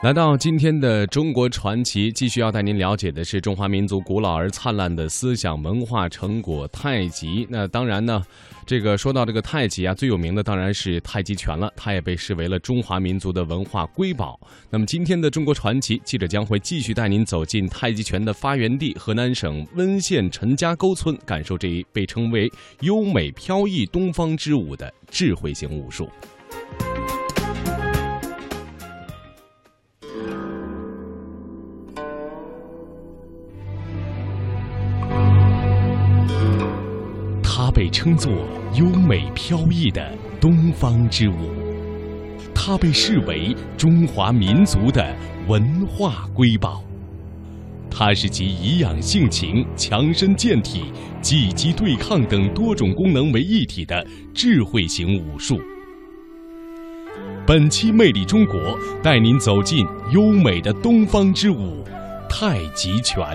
来到今天的中国传奇，继续要带您了解的是中华民族古老而灿烂的思想文化成果——太极。那当然呢，这个说到这个太极啊，最有名的当然是太极拳了，它也被视为了中华民族的文化瑰宝。那么今天的中国传奇，记者将会继续带您走进太极拳的发源地——河南省温县陈家沟村，感受这一被称为优美飘逸东方之舞的智慧型武术。称作优美飘逸的东方之舞，它被视为中华民族的文化瑰宝。它是集颐养性情、强身健体、积极对抗等多种功能为一体的智慧型武术。本期《魅力中国》带您走进优美的东方之舞——太极拳。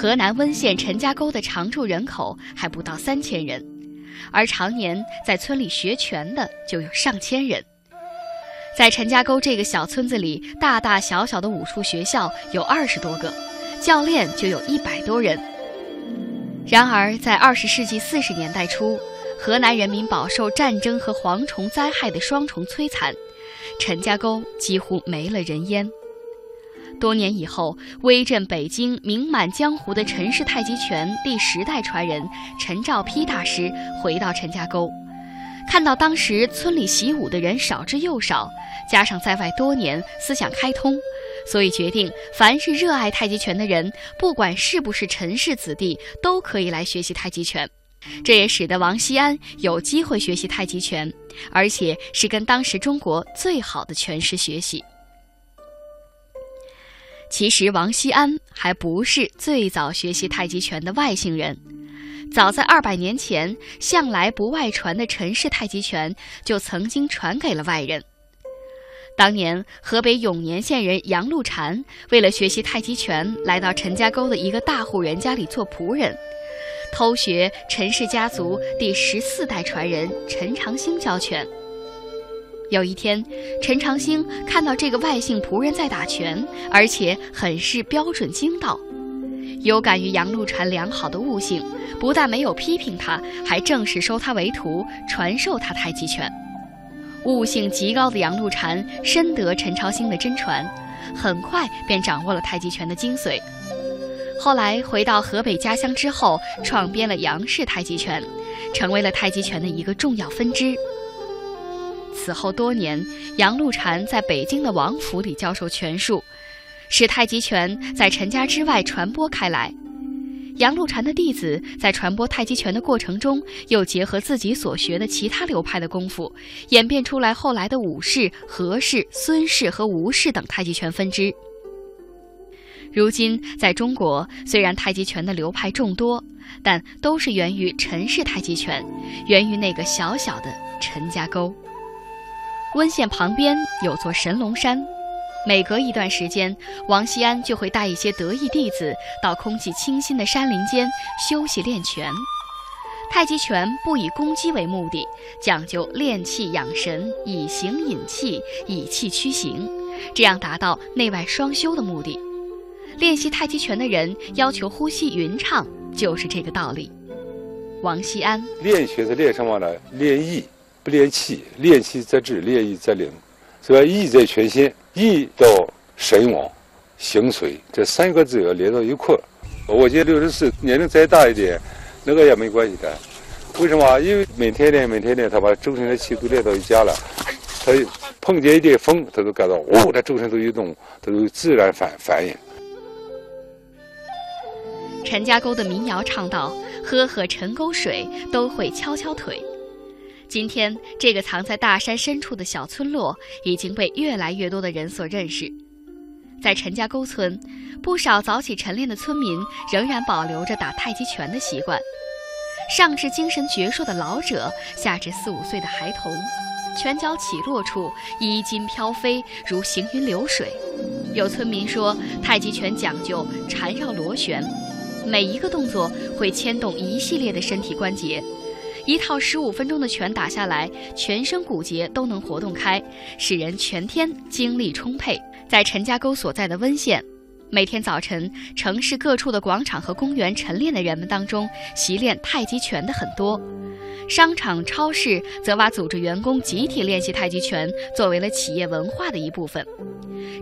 河南温县陈家沟的常住人口还不到三千人，而常年在村里学拳的就有上千人。在陈家沟这个小村子里，大大小小的武术学校有二十多个，教练就有一百多人。然而，在二十世纪四十年代初，河南人民饱受战争和蝗虫灾害的双重摧残，陈家沟几乎没了人烟。多年以后，威震北京、名满江湖的陈氏太极拳第十代传人陈兆丕大师回到陈家沟，看到当时村里习武的人少之又少，加上在外多年，思想开通，所以决定凡是热爱太极拳的人，不管是不是陈氏子弟，都可以来学习太极拳。这也使得王锡安有机会学习太极拳，而且是跟当时中国最好的拳师学习。其实王锡安还不是最早学习太极拳的外姓人，早在二百年前，向来不外传的陈氏太极拳就曾经传给了外人。当年，河北永年县人杨露禅为了学习太极拳，来到陈家沟的一个大户人家里做仆人，偷学陈氏家族第十四代传人陈长兴教拳。有一天，陈长兴看到这个外姓仆人在打拳，而且很是标准精到。有感于杨露禅良好的悟性，不但没有批评他，还正式收他为徒，传授他太极拳。悟性极高的杨露禅深得陈长兴的真传，很快便掌握了太极拳的精髓。后来回到河北家乡之后，创编了杨氏太极拳，成为了太极拳的一个重要分支。此后多年，杨露禅在北京的王府里教授拳术，使太极拳在陈家之外传播开来。杨露禅的弟子在传播太极拳的过程中，又结合自己所学的其他流派的功夫，演变出来后来的武氏、何氏、孙氏和吴氏等太极拳分支。如今，在中国，虽然太极拳的流派众多，但都是源于陈氏太极拳，源于那个小小的陈家沟。温县旁边有座神龙山，每隔一段时间，王锡安就会带一些得意弟子到空气清新的山林间休息练拳。太极拳不以攻击为目的，讲究练气养神，以形引气，以气驱形，这样达到内外双修的目的。练习太极拳的人要求呼吸匀畅，就是这个道理。王锡安练拳是练什么呢？练意。不练气，练气则志，练意则灵。所以意在全心，意到神往，形随这三个字要连到一块我觉得六十四年龄再大一点，那个也没关系的。为什么？因为每天练，每天练，他把周身的气都练到一家了。他碰见一点风，他都感到哦，他周身都一动，他都自然反反应。陈家沟的民谣唱道：“喝喝陈沟水，都会敲敲腿。”今天，这个藏在大山深处的小村落已经被越来越多的人所认识。在陈家沟村，不少早起晨练的村民仍然保留着打太极拳的习惯。上至精神矍铄的老者，下至四五岁的孩童，拳脚起落处衣襟飘飞，如行云流水。有村民说，太极拳讲究缠绕螺旋，每一个动作会牵动一系列的身体关节。一套十五分钟的拳打下来，全身骨节都能活动开，使人全天精力充沛。在陈家沟所在的温县，每天早晨，城市各处的广场和公园晨练的人们当中，习练太极拳的很多。商场、超市则把组织员工集体练习太极拳作为了企业文化的一部分。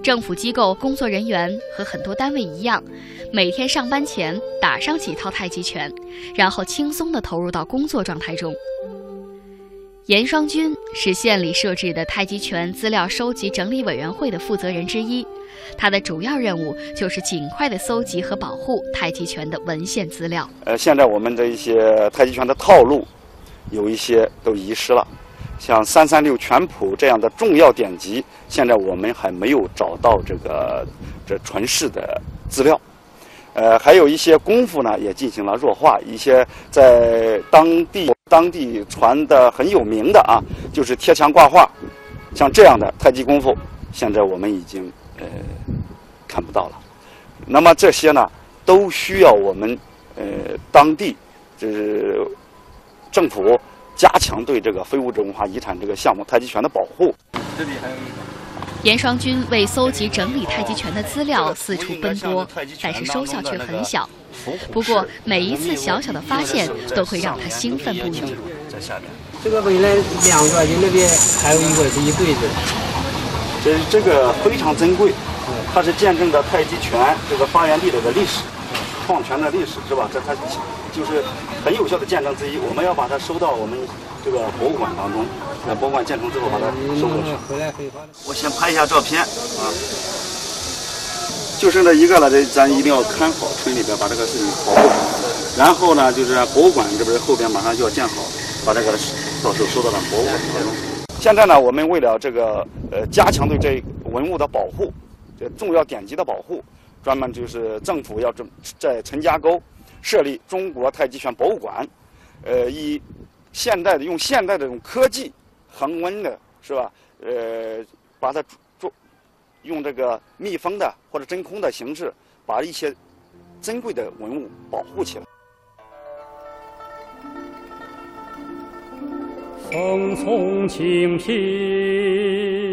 政府机构工作人员和很多单位一样，每天上班前打上几套太极拳，然后轻松地投入到工作状态中。严双军是县里设置的太极拳资料收集整理委员会的负责人之一，他的主要任务就是尽快的搜集和保护太极拳的文献资料。呃，现在我们的一些太极拳的套路，有一些都遗失了，像《三三六全谱》这样的重要典籍，现在我们还没有找到这个这传世的资料。呃，还有一些功夫呢，也进行了弱化，一些在当地。当地传的很有名的啊，就是贴墙挂画，像这样的太极功夫，现在我们已经呃看不到了。那么这些呢，都需要我们呃当地就是政府加强对这个非物质文化遗产这个项目太极拳的保护。这里还有一个。严双军为搜集整理太极拳的资料四处奔波，但是收效却很小。不过每一次小小的发现都会让他兴奋不已。在下面，这个本来两个，就那边还有一个是一对子。这这个非常珍贵，它是见证着太极拳这个发源地的个历史，创泉的历史是吧？这它就是很有效的见证之一。我们要把它收到我们这个博物馆当中。那博物馆建成之后，把它收过去。我先拍一下照片啊，就剩这一个了，这咱一定要看好村里边把这个事情保护好。然后呢，就是博物馆这边后边马上就要建好，把这个到时候收到了博物馆当中。现在呢，我们为了这个呃加强对这文物的保护，这重要典籍的保护，专门就是政府要正在陈家沟设立中国太极拳博物馆，呃，以现代的用现代的这种科技。恒温的是吧？呃，把它做用这个密封的或者真空的形式，把一些珍贵的文物保护起来。风从清平。